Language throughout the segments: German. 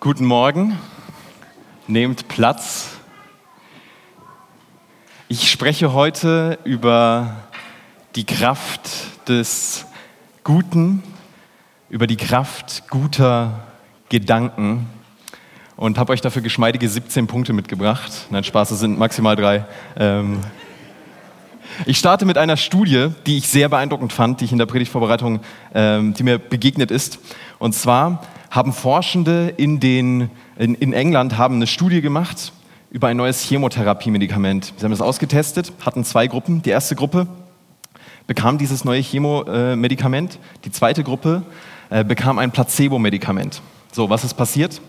Guten Morgen, nehmt Platz. Ich spreche heute über die Kraft des Guten, über die Kraft guter Gedanken und habe euch dafür geschmeidige 17 Punkte mitgebracht. Nein, Spaß, es sind maximal drei. Ähm ich starte mit einer Studie, die ich sehr beeindruckend fand, die ich in der Predigtvorbereitung, ähm, die mir begegnet ist. Und zwar haben Forschende in, den, in, in England haben eine Studie gemacht über ein neues Chemotherapiemedikament. Sie haben es ausgetestet, hatten zwei Gruppen. Die erste Gruppe bekam dieses neue Chemomedikament, die zweite Gruppe äh, bekam ein Placebo-Medikament. So, was ist passiert?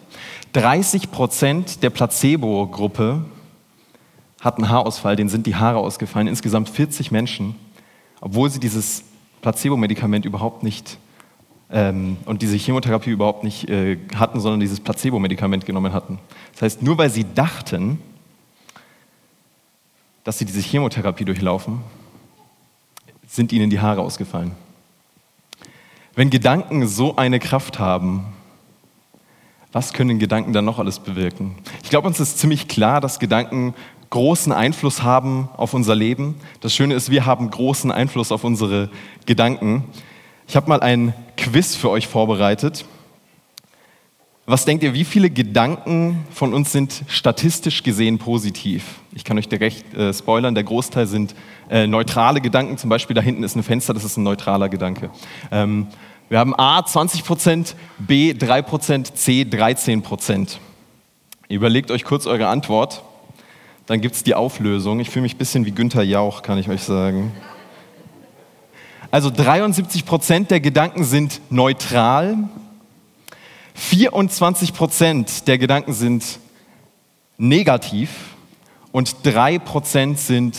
30 Prozent der Placebo-Gruppe hatten Haarausfall, denen sind die Haare ausgefallen, insgesamt 40 Menschen, obwohl sie dieses Placebo-Medikament überhaupt nicht ähm, und diese Chemotherapie überhaupt nicht äh, hatten, sondern dieses Placebo-Medikament genommen hatten. Das heißt, nur weil sie dachten, dass sie diese Chemotherapie durchlaufen, sind ihnen die Haare ausgefallen. Wenn Gedanken so eine Kraft haben, was können Gedanken dann noch alles bewirken? Ich glaube, uns ist ziemlich klar, dass Gedanken großen Einfluss haben auf unser Leben. Das Schöne ist, wir haben großen Einfluss auf unsere Gedanken. Ich habe mal ein Quiz für euch vorbereitet. Was denkt ihr, wie viele Gedanken von uns sind statistisch gesehen positiv? Ich kann euch direkt äh, spoilern, der Großteil sind äh, neutrale Gedanken. Zum Beispiel da hinten ist ein Fenster, das ist ein neutraler Gedanke. Ähm, wir haben A 20% B 3% C 13% Überlegt euch kurz eure Antwort, dann gibt es die Auflösung. Ich fühle mich ein bisschen wie Günther Jauch, kann ich euch sagen. Also 73 Prozent der Gedanken sind neutral, 24 Prozent der Gedanken sind negativ und 3 Prozent sind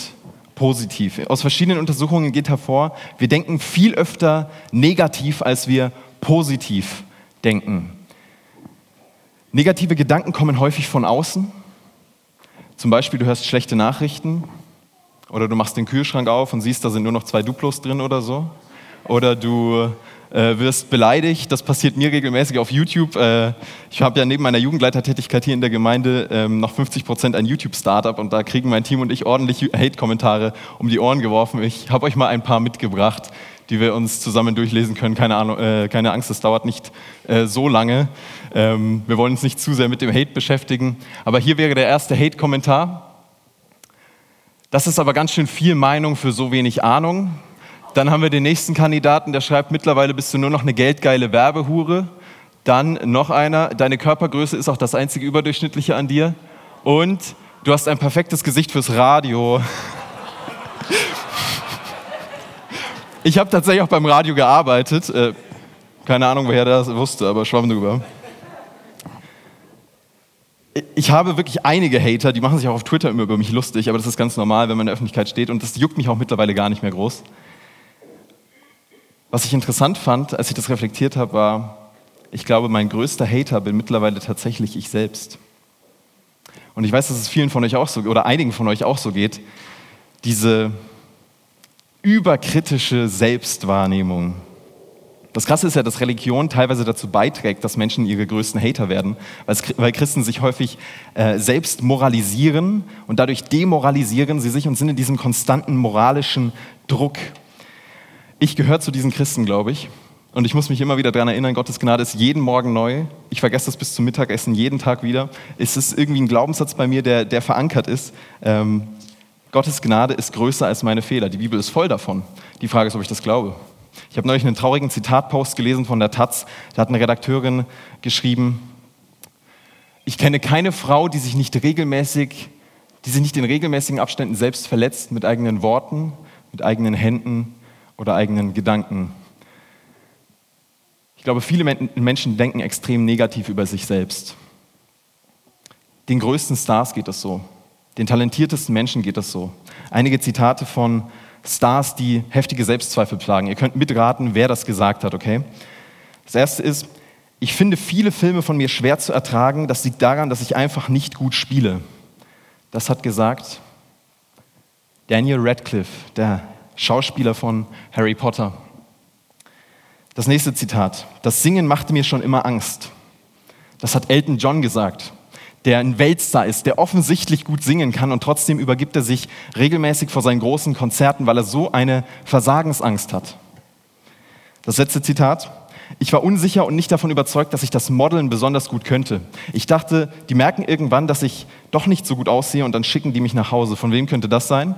positiv. Aus verschiedenen Untersuchungen geht hervor, wir denken viel öfter negativ, als wir positiv denken. Negative Gedanken kommen häufig von außen. Zum Beispiel, du hörst schlechte Nachrichten oder du machst den Kühlschrank auf und siehst, da sind nur noch zwei Duplos drin oder so. Oder du äh, wirst beleidigt. Das passiert mir regelmäßig auf YouTube. Äh, ich habe ja neben meiner Jugendleitertätigkeit hier in der Gemeinde ähm, noch 50 Prozent ein YouTube-Startup und da kriegen mein Team und ich ordentlich Hate-Kommentare um die Ohren geworfen. Ich habe euch mal ein paar mitgebracht, die wir uns zusammen durchlesen können. Keine, Ahnung, äh, keine Angst, es dauert nicht äh, so lange. Ähm, wir wollen uns nicht zu sehr mit dem Hate beschäftigen. Aber hier wäre der erste Hate-Kommentar. Das ist aber ganz schön viel Meinung für so wenig Ahnung. Dann haben wir den nächsten Kandidaten, der schreibt, mittlerweile bist du nur noch eine geldgeile Werbehure. Dann noch einer, deine Körpergröße ist auch das einzige Überdurchschnittliche an dir. Und du hast ein perfektes Gesicht fürs Radio. Ich habe tatsächlich auch beim Radio gearbeitet. Äh, keine Ahnung, woher das wusste, aber schwamm drüber ich habe wirklich einige Hater, die machen sich auch auf Twitter immer über mich lustig, aber das ist ganz normal, wenn man in der Öffentlichkeit steht und das juckt mich auch mittlerweile gar nicht mehr groß. Was ich interessant fand, als ich das reflektiert habe, war, ich glaube, mein größter Hater bin mittlerweile tatsächlich ich selbst. Und ich weiß, dass es vielen von euch auch so oder einigen von euch auch so geht, diese überkritische Selbstwahrnehmung, das Krasse ist ja, dass Religion teilweise dazu beiträgt, dass Menschen ihre größten Hater werden, weil Christen sich häufig äh, selbst moralisieren und dadurch demoralisieren sie sich und sind in diesem konstanten moralischen Druck. Ich gehöre zu diesen Christen, glaube ich. Und ich muss mich immer wieder daran erinnern, Gottes Gnade ist jeden Morgen neu. Ich vergesse das bis zum Mittagessen jeden Tag wieder. Es ist irgendwie ein Glaubenssatz bei mir, der, der verankert ist. Ähm, Gottes Gnade ist größer als meine Fehler. Die Bibel ist voll davon. Die Frage ist, ob ich das glaube. Ich habe neulich einen traurigen Zitatpost gelesen von der Taz. Da hat eine Redakteurin geschrieben, ich kenne keine Frau, die sich nicht regelmäßig, die sich nicht in regelmäßigen Abständen selbst verletzt mit eigenen Worten, mit eigenen Händen oder eigenen Gedanken. Ich glaube, viele Menschen denken extrem negativ über sich selbst. Den größten Stars geht das so. Den talentiertesten Menschen geht das so. Einige Zitate von Stars, die heftige Selbstzweifel plagen. Ihr könnt mitraten, wer das gesagt hat, okay? Das erste ist, ich finde viele Filme von mir schwer zu ertragen. Das liegt daran, dass ich einfach nicht gut spiele. Das hat gesagt Daniel Radcliffe, der Schauspieler von Harry Potter. Das nächste Zitat. Das Singen machte mir schon immer Angst. Das hat Elton John gesagt, der ein Weltstar ist, der offensichtlich gut singen kann und trotzdem übergibt er sich regelmäßig vor seinen großen Konzerten, weil er so eine Versagensangst hat. Das letzte Zitat. Ich war unsicher und nicht davon überzeugt, dass ich das Modeln besonders gut könnte. Ich dachte, die merken irgendwann, dass ich doch nicht so gut aussehe und dann schicken die mich nach Hause. Von wem könnte das sein?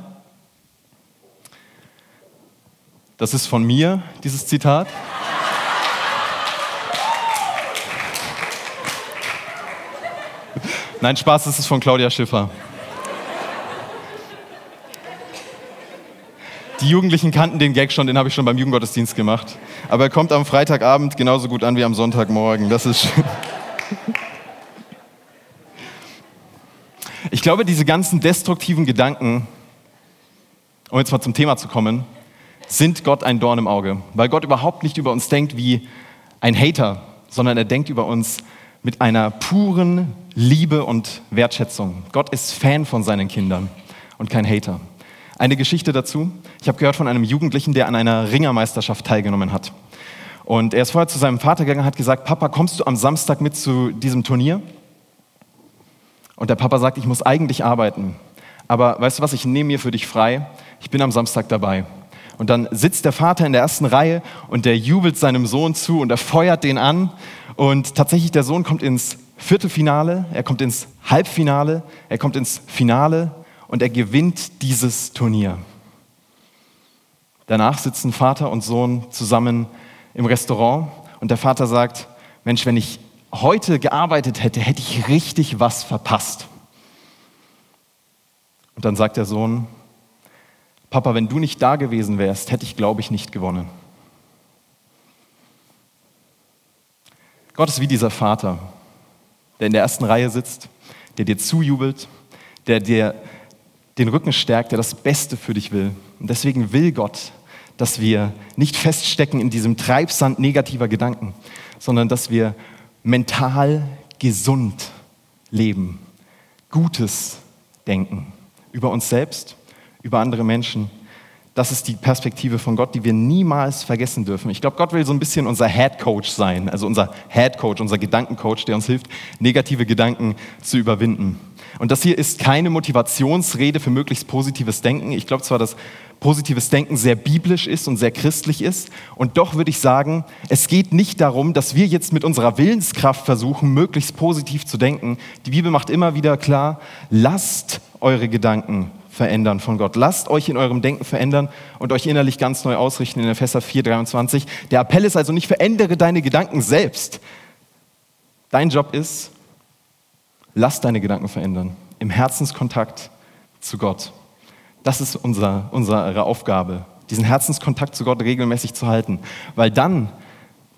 Das ist von mir, dieses Zitat. Nein, Spaß, das ist von Claudia Schiffer. Die Jugendlichen kannten den Gag schon, den habe ich schon beim Jugendgottesdienst gemacht. Aber er kommt am Freitagabend genauso gut an wie am Sonntagmorgen. Das ist schön. Ich glaube, diese ganzen destruktiven Gedanken, um jetzt mal zum Thema zu kommen, sind Gott ein Dorn im Auge, weil Gott überhaupt nicht über uns denkt wie ein Hater, sondern er denkt über uns mit einer puren Liebe und Wertschätzung. Gott ist Fan von seinen Kindern und kein Hater. Eine Geschichte dazu. Ich habe gehört von einem Jugendlichen, der an einer Ringermeisterschaft teilgenommen hat. Und er ist vorher zu seinem Vater gegangen und hat gesagt, Papa, kommst du am Samstag mit zu diesem Turnier? Und der Papa sagt, ich muss eigentlich arbeiten. Aber weißt du was, ich nehme mir für dich frei. Ich bin am Samstag dabei. Und dann sitzt der Vater in der ersten Reihe und der jubelt seinem Sohn zu und er feuert den an. Und tatsächlich, der Sohn kommt ins Viertelfinale, er kommt ins Halbfinale, er kommt ins Finale und er gewinnt dieses Turnier. Danach sitzen Vater und Sohn zusammen im Restaurant und der Vater sagt, Mensch, wenn ich heute gearbeitet hätte, hätte ich richtig was verpasst. Und dann sagt der Sohn, Papa, wenn du nicht da gewesen wärst, hätte ich, glaube ich, nicht gewonnen. Gott ist wie dieser Vater, der in der ersten Reihe sitzt, der dir zujubelt, der dir den Rücken stärkt, der das Beste für dich will. Und deswegen will Gott, dass wir nicht feststecken in diesem Treibsand negativer Gedanken, sondern dass wir mental gesund leben, Gutes denken über uns selbst über andere Menschen. Das ist die Perspektive von Gott, die wir niemals vergessen dürfen. Ich glaube, Gott will so ein bisschen unser Head Coach sein, also unser Head Coach, unser Gedankencoach, der uns hilft, negative Gedanken zu überwinden. Und das hier ist keine Motivationsrede für möglichst positives Denken. Ich glaube zwar, dass positives Denken sehr biblisch ist und sehr christlich ist. Und doch würde ich sagen, es geht nicht darum, dass wir jetzt mit unserer Willenskraft versuchen, möglichst positiv zu denken. Die Bibel macht immer wieder klar, lasst eure Gedanken verändern von Gott. Lasst euch in eurem Denken verändern und euch innerlich ganz neu ausrichten in Epheser 4, 23. Der Appell ist also nicht, verändere deine Gedanken selbst. Dein Job ist, lass deine Gedanken verändern. Im Herzenskontakt zu Gott. Das ist unser, unsere Aufgabe, diesen Herzenskontakt zu Gott regelmäßig zu halten. Weil dann,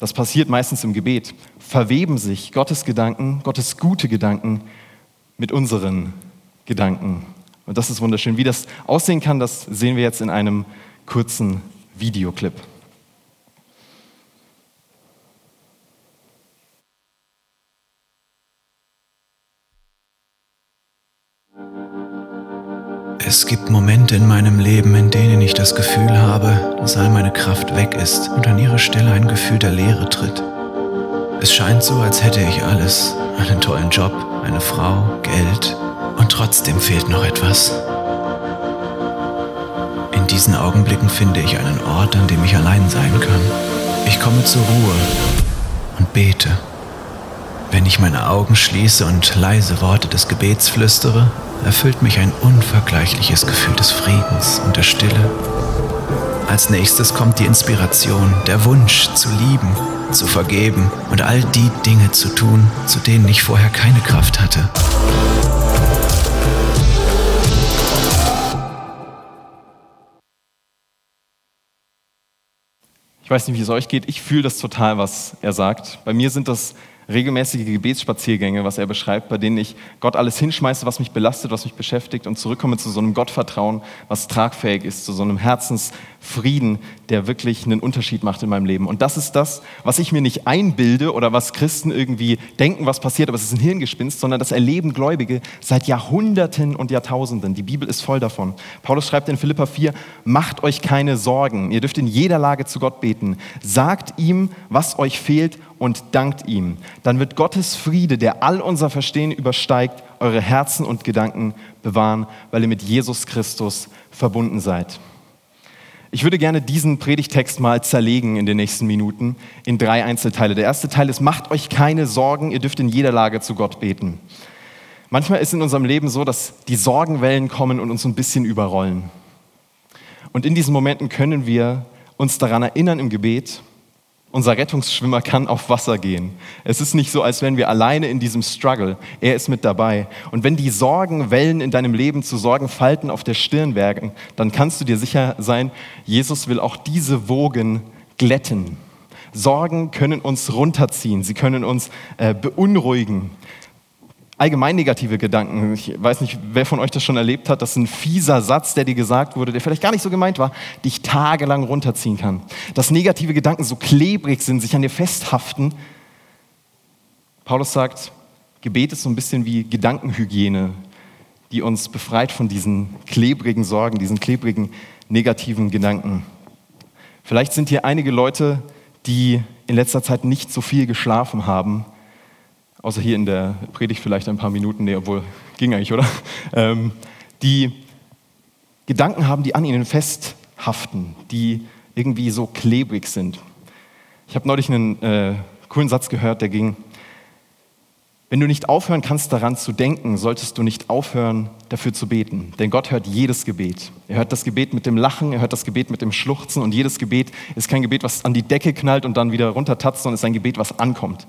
das passiert meistens im Gebet, verweben sich Gottes Gedanken, Gottes gute Gedanken mit unseren Gedanken. Und das ist wunderschön. Wie das aussehen kann, das sehen wir jetzt in einem kurzen Videoclip. Es gibt Momente in meinem Leben, in denen ich das Gefühl habe, dass all meine Kraft weg ist und an ihre Stelle ein Gefühl der Leere tritt. Es scheint so, als hätte ich alles, einen tollen Job, eine Frau, Geld, und trotzdem fehlt noch etwas. In diesen Augenblicken finde ich einen Ort, an dem ich allein sein kann. Ich komme zur Ruhe und bete. Wenn ich meine Augen schließe und leise Worte des Gebets flüstere, erfüllt mich ein unvergleichliches Gefühl des Friedens und der Stille. Als nächstes kommt die Inspiration, der Wunsch zu lieben, zu vergeben und all die Dinge zu tun, zu denen ich vorher keine Kraft hatte. Ich weiß nicht, wie es euch geht. Ich fühle das total, was er sagt. Bei mir sind das regelmäßige Gebetsspaziergänge, was er beschreibt, bei denen ich Gott alles hinschmeiße, was mich belastet, was mich beschäftigt und zurückkomme zu so einem Gottvertrauen, was tragfähig ist, zu so einem Herzensfrieden, der wirklich einen Unterschied macht in meinem Leben. Und das ist das, was ich mir nicht einbilde oder was Christen irgendwie denken, was passiert, aber es ist ein Hirngespinst, sondern das erleben Gläubige seit Jahrhunderten und Jahrtausenden. Die Bibel ist voll davon. Paulus schreibt in Philippa 4, macht euch keine Sorgen. Ihr dürft in jeder Lage zu Gott beten. Sagt ihm, was euch fehlt und dankt ihm. Dann wird Gottes Friede, der all unser Verstehen übersteigt, eure Herzen und Gedanken bewahren, weil ihr mit Jesus Christus verbunden seid. Ich würde gerne diesen Predigtext mal zerlegen in den nächsten Minuten in drei Einzelteile. Der erste Teil ist, macht euch keine Sorgen, ihr dürft in jeder Lage zu Gott beten. Manchmal ist in unserem Leben so, dass die Sorgenwellen kommen und uns ein bisschen überrollen. Und in diesen Momenten können wir uns daran erinnern im Gebet, unser Rettungsschwimmer kann auf Wasser gehen. Es ist nicht so, als wären wir alleine in diesem Struggle. Er ist mit dabei. Und wenn die Sorgenwellen in deinem Leben zu Sorgenfalten auf der Stirn werken, dann kannst du dir sicher sein, Jesus will auch diese Wogen glätten. Sorgen können uns runterziehen, sie können uns äh, beunruhigen allgemein negative Gedanken. Ich weiß nicht, wer von euch das schon erlebt hat. Das ist ein fieser Satz, der dir gesagt wurde, der vielleicht gar nicht so gemeint war, dich tagelang runterziehen kann. Dass negative Gedanken so klebrig sind, sich an dir festhaften. Paulus sagt, Gebet ist so ein bisschen wie Gedankenhygiene, die uns befreit von diesen klebrigen Sorgen, diesen klebrigen negativen Gedanken. Vielleicht sind hier einige Leute, die in letzter Zeit nicht so viel geschlafen haben außer hier in der Predigt vielleicht ein paar Minuten, nee, obwohl ging eigentlich, oder? Ähm, die Gedanken haben, die an ihnen festhaften, die irgendwie so klebrig sind. Ich habe neulich einen äh, coolen Satz gehört, der ging, wenn du nicht aufhören kannst daran zu denken, solltest du nicht aufhören dafür zu beten. Denn Gott hört jedes Gebet. Er hört das Gebet mit dem Lachen, er hört das Gebet mit dem Schluchzen und jedes Gebet ist kein Gebet, was an die Decke knallt und dann wieder runtertatzt, sondern ist ein Gebet, was ankommt.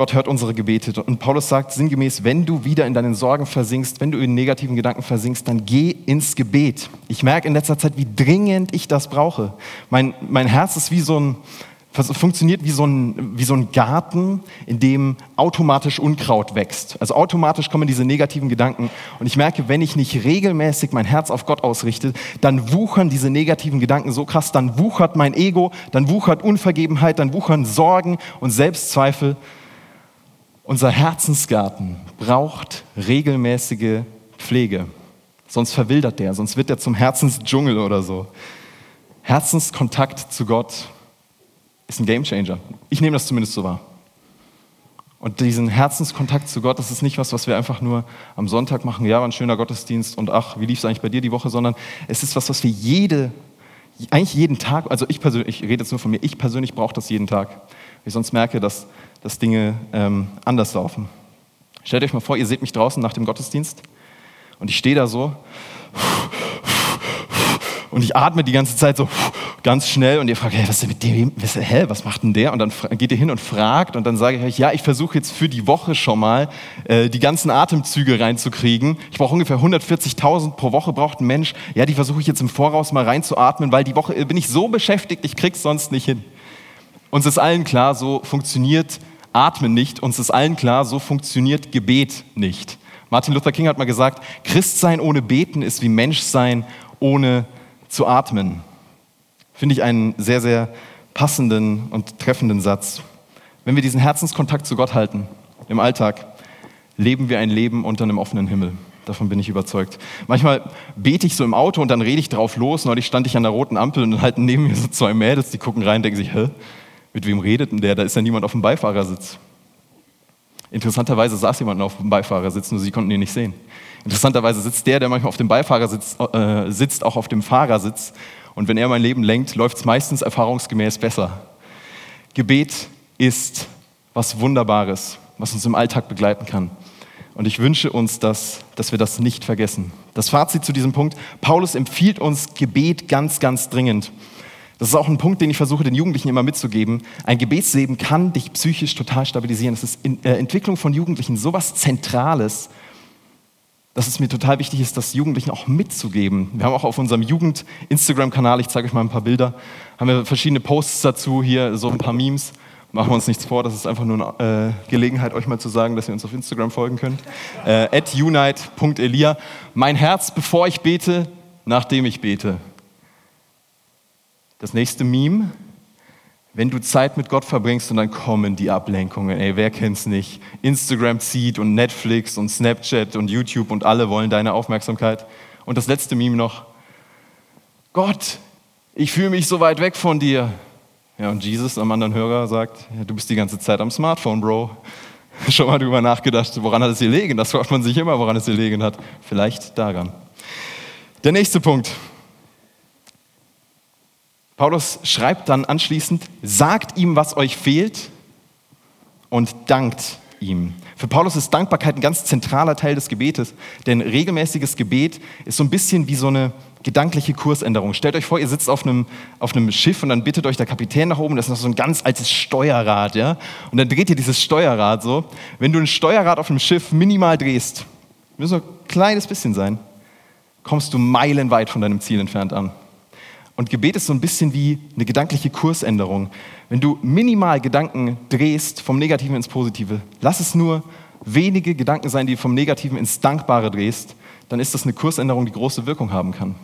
Gott hört unsere Gebete. Und Paulus sagt sinngemäß, wenn du wieder in deinen Sorgen versinkst, wenn du in negativen Gedanken versinkst, dann geh ins Gebet. Ich merke in letzter Zeit, wie dringend ich das brauche. Mein, mein Herz ist wie so ein, funktioniert wie so, ein, wie so ein Garten, in dem automatisch Unkraut wächst. Also automatisch kommen diese negativen Gedanken. Und ich merke, wenn ich nicht regelmäßig mein Herz auf Gott ausrichte, dann wuchern diese negativen Gedanken so krass, dann wuchert mein Ego, dann wuchert Unvergebenheit, dann wuchern Sorgen und Selbstzweifel. Unser Herzensgarten braucht regelmäßige Pflege, sonst verwildert der, sonst wird er zum Herzensdschungel oder so. Herzenskontakt zu Gott ist ein Gamechanger. Ich nehme das zumindest so wahr. Und diesen Herzenskontakt zu Gott, das ist nicht was, was wir einfach nur am Sonntag machen, ja, war ein schöner Gottesdienst und ach, wie lief es eigentlich bei dir die Woche, sondern es ist was, was wir jede, eigentlich jeden Tag, also ich persönlich, ich rede jetzt nur von mir, ich persönlich brauche das jeden Tag. Ich sonst merke, dass dass Dinge ähm, anders laufen. Stellt euch mal vor, ihr seht mich draußen nach dem Gottesdienst und ich stehe da so und ich atme die ganze Zeit so ganz schnell und ihr fragt, hey, was ist denn mit dem? Was, hä, was macht denn der? Und dann geht ihr hin und fragt und dann sage ich euch, ja, ich versuche jetzt für die Woche schon mal äh, die ganzen Atemzüge reinzukriegen. Ich brauche ungefähr 140.000 pro Woche braucht ein Mensch. Ja, die versuche ich jetzt im Voraus mal reinzuatmen, weil die Woche bin ich so beschäftigt, ich krieg's sonst nicht hin. Uns ist allen klar, so funktioniert Atmen nicht. Uns ist allen klar, so funktioniert Gebet nicht. Martin Luther King hat mal gesagt, Christsein ohne Beten ist wie Menschsein ohne zu atmen. Finde ich einen sehr, sehr passenden und treffenden Satz. Wenn wir diesen Herzenskontakt zu Gott halten im Alltag, leben wir ein Leben unter einem offenen Himmel. Davon bin ich überzeugt. Manchmal bete ich so im Auto und dann rede ich drauf los. Neulich stand ich an der roten Ampel und dann halten neben mir so zwei Mädels, die gucken rein und denken sich, hä, mit wem redet denn der? Da ist ja niemand auf dem Beifahrersitz. Interessanterweise saß jemand auf dem Beifahrersitz, nur sie konnten ihn nicht sehen. Interessanterweise sitzt der, der manchmal auf dem Beifahrersitz äh, sitzt, auch auf dem Fahrersitz. Und wenn er mein Leben lenkt, läuft es meistens erfahrungsgemäß besser. Gebet ist was Wunderbares, was uns im Alltag begleiten kann. Und ich wünsche uns, dass, dass wir das nicht vergessen. Das Fazit zu diesem Punkt, Paulus empfiehlt uns Gebet ganz, ganz dringend. Das ist auch ein Punkt, den ich versuche, den Jugendlichen immer mitzugeben. Ein Gebetsleben kann dich psychisch total stabilisieren. Das ist in, äh, Entwicklung von Jugendlichen sowas Zentrales, dass es mir total wichtig ist, das Jugendlichen auch mitzugeben. Wir haben auch auf unserem Jugend-Instagram-Kanal, ich zeige euch mal ein paar Bilder, haben wir verschiedene Posts dazu, hier so ein paar Memes. Machen wir uns nichts vor, das ist einfach nur eine äh, Gelegenheit, euch mal zu sagen, dass ihr uns auf Instagram folgen könnt. Äh, unite.elia. Mein Herz, bevor ich bete, nachdem ich bete. Das nächste Meme, wenn du Zeit mit Gott verbringst und dann kommen die Ablenkungen. Ey, wer kennt's nicht? Instagram zieht und Netflix und Snapchat und YouTube und alle wollen deine Aufmerksamkeit. Und das letzte Meme noch. Gott, ich fühle mich so weit weg von dir. Ja, und Jesus am anderen Hörer sagt, ja, du bist die ganze Zeit am Smartphone, Bro. Schon mal drüber nachgedacht, woran hat es gelegen? Das fragt man sich immer, woran es gelegen hat. Vielleicht daran. Der nächste Punkt. Paulus schreibt dann anschließend, sagt ihm, was euch fehlt und dankt ihm. Für Paulus ist Dankbarkeit ein ganz zentraler Teil des Gebetes, denn regelmäßiges Gebet ist so ein bisschen wie so eine gedankliche Kursänderung. Stellt euch vor, ihr sitzt auf einem, auf einem Schiff und dann bittet euch der Kapitän nach oben, das ist noch so ein ganz altes Steuerrad, ja? Und dann dreht ihr dieses Steuerrad so. Wenn du ein Steuerrad auf einem Schiff minimal drehst, muss so ein kleines bisschen sein, kommst du meilenweit von deinem Ziel entfernt an. Und Gebet ist so ein bisschen wie eine gedankliche Kursänderung. Wenn du minimal Gedanken drehst vom Negativen ins Positive, lass es nur wenige Gedanken sein, die vom Negativen ins Dankbare drehst, dann ist das eine Kursänderung, die große Wirkung haben kann.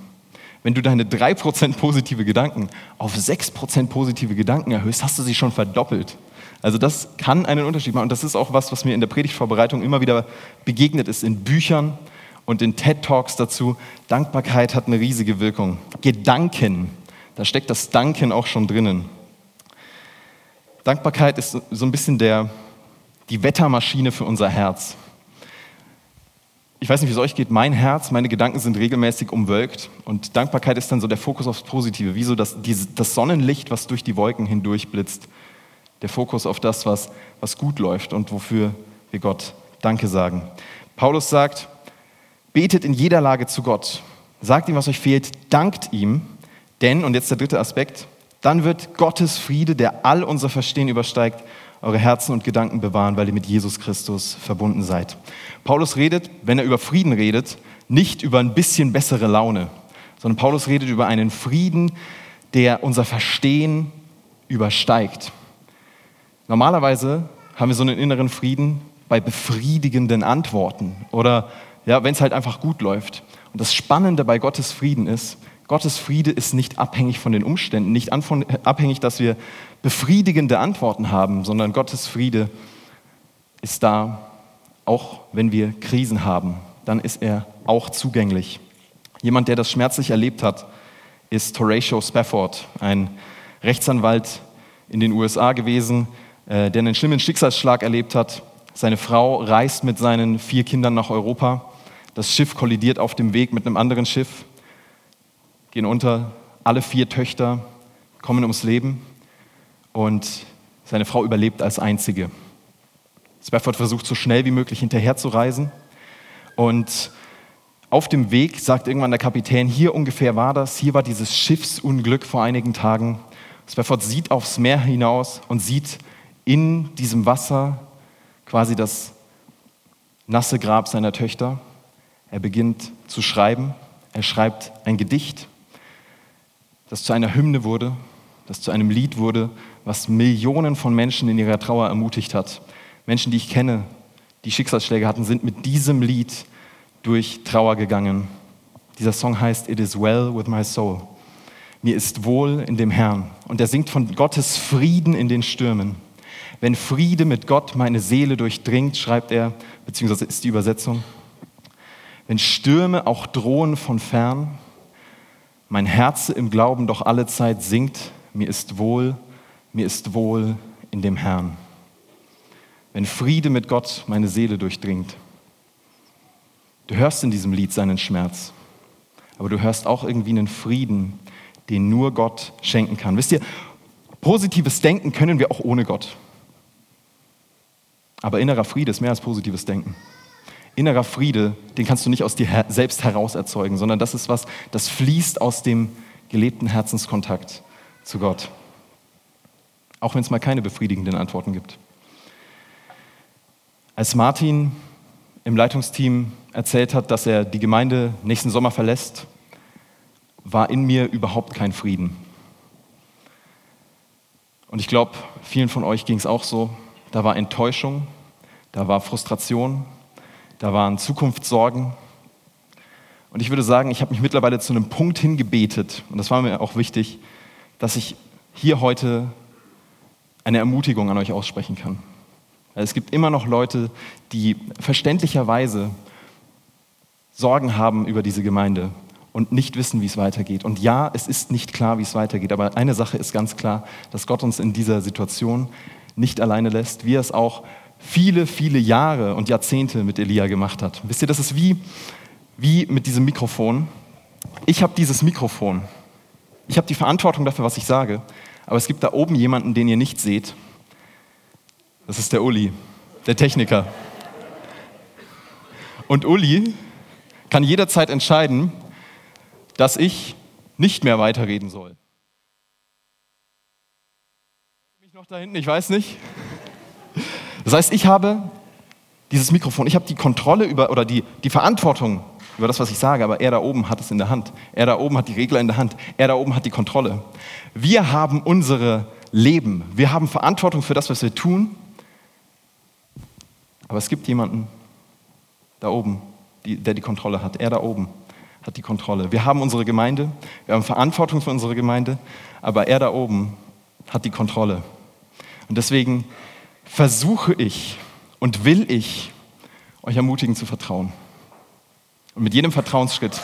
Wenn du deine 3% positive Gedanken auf 6% positive Gedanken erhöhst, hast du sie schon verdoppelt. Also das kann einen Unterschied machen. Und das ist auch was, was mir in der Predigtvorbereitung immer wieder begegnet ist, in Büchern, und in TED Talks dazu, Dankbarkeit hat eine riesige Wirkung. Gedanken, da steckt das Danken auch schon drinnen. Dankbarkeit ist so ein bisschen der, die Wettermaschine für unser Herz. Ich weiß nicht, wie es euch geht. Mein Herz, meine Gedanken sind regelmäßig umwölkt. Und Dankbarkeit ist dann so der Fokus aufs Positive, wie so das, das Sonnenlicht, was durch die Wolken hindurch blitzt. Der Fokus auf das, was, was gut läuft und wofür wir Gott Danke sagen. Paulus sagt, Betet in jeder Lage zu Gott. Sagt ihm, was euch fehlt, dankt ihm, denn, und jetzt der dritte Aspekt, dann wird Gottes Friede, der all unser Verstehen übersteigt, eure Herzen und Gedanken bewahren, weil ihr mit Jesus Christus verbunden seid. Paulus redet, wenn er über Frieden redet, nicht über ein bisschen bessere Laune, sondern Paulus redet über einen Frieden, der unser Verstehen übersteigt. Normalerweise haben wir so einen inneren Frieden bei befriedigenden Antworten oder ja, wenn es halt einfach gut läuft. Und das Spannende bei Gottes Frieden ist, Gottes Friede ist nicht abhängig von den Umständen, nicht abhängig, dass wir befriedigende Antworten haben, sondern Gottes Friede ist da, auch wenn wir Krisen haben. Dann ist er auch zugänglich. Jemand, der das schmerzlich erlebt hat, ist Horatio Spafford, ein Rechtsanwalt in den USA gewesen, äh, der einen schlimmen Schicksalsschlag erlebt hat. Seine Frau reist mit seinen vier Kindern nach Europa das Schiff kollidiert auf dem Weg mit einem anderen Schiff, gehen unter, alle vier Töchter kommen ums Leben und seine Frau überlebt als einzige. Spafford versucht so schnell wie möglich hinterherzureisen und auf dem Weg sagt irgendwann der Kapitän, hier ungefähr war das, hier war dieses Schiffsunglück vor einigen Tagen. Spafford sieht aufs Meer hinaus und sieht in diesem Wasser quasi das nasse Grab seiner Töchter er beginnt zu schreiben. Er schreibt ein Gedicht, das zu einer Hymne wurde, das zu einem Lied wurde, was Millionen von Menschen in ihrer Trauer ermutigt hat. Menschen, die ich kenne, die Schicksalsschläge hatten, sind mit diesem Lied durch Trauer gegangen. Dieser Song heißt It is well with my soul. Mir ist wohl in dem Herrn. Und er singt von Gottes Frieden in den Stürmen. Wenn Friede mit Gott meine Seele durchdringt, schreibt er, beziehungsweise ist die Übersetzung, wenn Stürme auch drohen von fern, mein Herz im Glauben doch alle Zeit singt, mir ist wohl, mir ist wohl in dem Herrn. Wenn Friede mit Gott meine Seele durchdringt. Du hörst in diesem Lied seinen Schmerz, aber du hörst auch irgendwie einen Frieden, den nur Gott schenken kann. Wisst ihr, positives Denken können wir auch ohne Gott. Aber innerer Friede ist mehr als positives Denken innerer Friede, den kannst du nicht aus dir selbst heraus erzeugen, sondern das ist was, das fließt aus dem gelebten Herzenskontakt zu Gott. Auch wenn es mal keine befriedigenden Antworten gibt. Als Martin im Leitungsteam erzählt hat, dass er die Gemeinde nächsten Sommer verlässt, war in mir überhaupt kein Frieden. Und ich glaube, vielen von euch ging es auch so. Da war Enttäuschung, da war Frustration, da waren Zukunftssorgen. Und ich würde sagen, ich habe mich mittlerweile zu einem Punkt hingebetet, und das war mir auch wichtig, dass ich hier heute eine Ermutigung an euch aussprechen kann. Es gibt immer noch Leute, die verständlicherweise Sorgen haben über diese Gemeinde und nicht wissen, wie es weitergeht. Und ja, es ist nicht klar, wie es weitergeht, aber eine Sache ist ganz klar, dass Gott uns in dieser Situation nicht alleine lässt, wie er es auch viele, viele Jahre und Jahrzehnte mit Elia gemacht hat. Wisst ihr, das ist wie, wie mit diesem Mikrofon. Ich habe dieses Mikrofon. Ich habe die Verantwortung dafür, was ich sage. Aber es gibt da oben jemanden, den ihr nicht seht. Das ist der Uli, der Techniker. Und Uli kann jederzeit entscheiden, dass ich nicht mehr weiterreden soll. Mich noch da hinten, ich weiß nicht. Das heißt, ich habe dieses Mikrofon, ich habe die Kontrolle über oder die, die Verantwortung über das, was ich sage, aber er da oben hat es in der Hand. Er da oben hat die Regler in der Hand. Er da oben hat die Kontrolle. Wir haben unsere Leben. Wir haben Verantwortung für das, was wir tun. Aber es gibt jemanden da oben, die, der die Kontrolle hat. Er da oben hat die Kontrolle. Wir haben unsere Gemeinde, wir haben Verantwortung für unsere Gemeinde, aber er da oben hat die Kontrolle. Und deswegen versuche ich und will ich euch ermutigen zu vertrauen. Und mit jedem Vertrauensschritt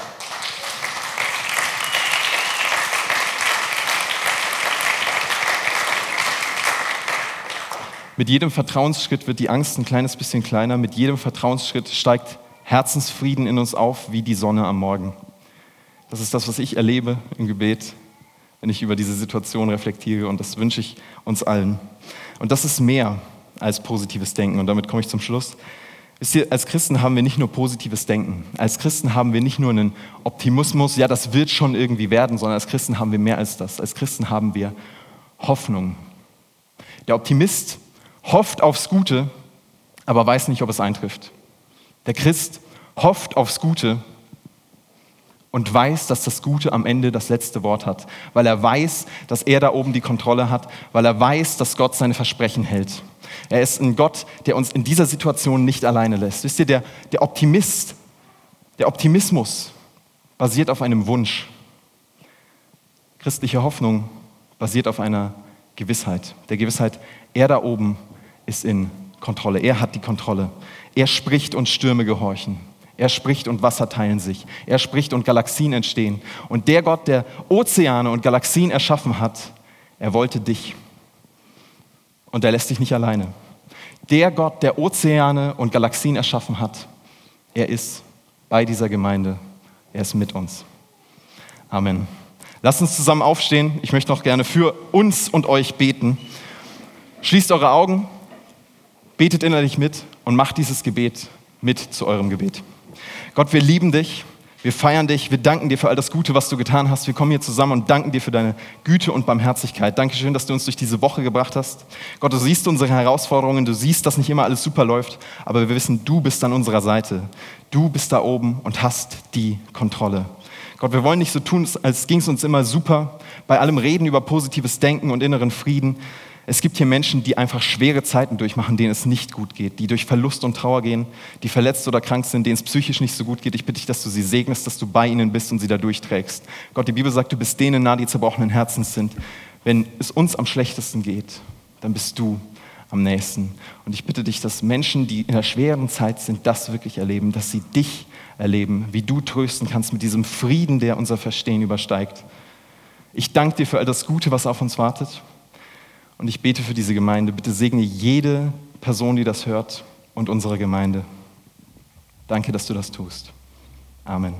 Mit jedem Vertrauensschritt wird die Angst ein kleines bisschen kleiner. Mit jedem Vertrauensschritt steigt Herzensfrieden in uns auf wie die Sonne am Morgen. Das ist das, was ich erlebe im Gebet, wenn ich über diese Situation reflektiere und das wünsche ich uns allen. Und das ist mehr als positives Denken und damit komme ich zum Schluss. Ihr, als Christen haben wir nicht nur positives Denken. Als Christen haben wir nicht nur einen Optimismus, ja, das wird schon irgendwie werden, sondern als Christen haben wir mehr als das. Als Christen haben wir Hoffnung. Der Optimist hofft aufs Gute, aber weiß nicht, ob es eintrifft. Der Christ hofft aufs Gute und weiß, dass das Gute am Ende das letzte Wort hat, weil er weiß, dass er da oben die Kontrolle hat, weil er weiß, dass Gott seine Versprechen hält. Er ist ein Gott, der uns in dieser Situation nicht alleine lässt. Wisst ihr, der, der Optimist, der Optimismus basiert auf einem Wunsch. Christliche Hoffnung basiert auf einer Gewissheit. Der Gewissheit, er da oben ist in Kontrolle. Er hat die Kontrolle. Er spricht und Stürme gehorchen. Er spricht und Wasser teilen sich. Er spricht und Galaxien entstehen. Und der Gott, der Ozeane und Galaxien erschaffen hat, er wollte dich. Und er lässt dich nicht alleine. Der Gott, der Ozeane und Galaxien erschaffen hat, er ist bei dieser Gemeinde. Er ist mit uns. Amen. Lasst uns zusammen aufstehen. Ich möchte noch gerne für uns und euch beten. Schließt eure Augen. Betet innerlich mit und macht dieses Gebet mit zu eurem Gebet. Gott, wir lieben dich, wir feiern dich, wir danken dir für all das Gute, was du getan hast. Wir kommen hier zusammen und danken dir für deine Güte und Barmherzigkeit. Dankeschön, dass du uns durch diese Woche gebracht hast. Gott, du siehst unsere Herausforderungen, du siehst, dass nicht immer alles super läuft, aber wir wissen, du bist an unserer Seite. Du bist da oben und hast die Kontrolle. Gott, wir wollen nicht so tun, als ging es uns immer super, bei allem Reden über positives Denken und inneren Frieden. Es gibt hier Menschen, die einfach schwere Zeiten durchmachen, denen es nicht gut geht, die durch Verlust und Trauer gehen, die verletzt oder krank sind, denen es psychisch nicht so gut geht. Ich bitte dich, dass du sie segnest, dass du bei ihnen bist und sie da durchträgst. Gott, die Bibel sagt, du bist denen nah, die zerbrochenen Herzens sind. Wenn es uns am schlechtesten geht, dann bist du am nächsten. Und ich bitte dich, dass Menschen, die in einer schweren Zeit sind, das wirklich erleben, dass sie dich erleben, wie du trösten kannst mit diesem Frieden, der unser Verstehen übersteigt. Ich danke dir für all das Gute, was auf uns wartet. Und ich bete für diese Gemeinde. Bitte segne jede Person, die das hört und unsere Gemeinde. Danke, dass du das tust. Amen.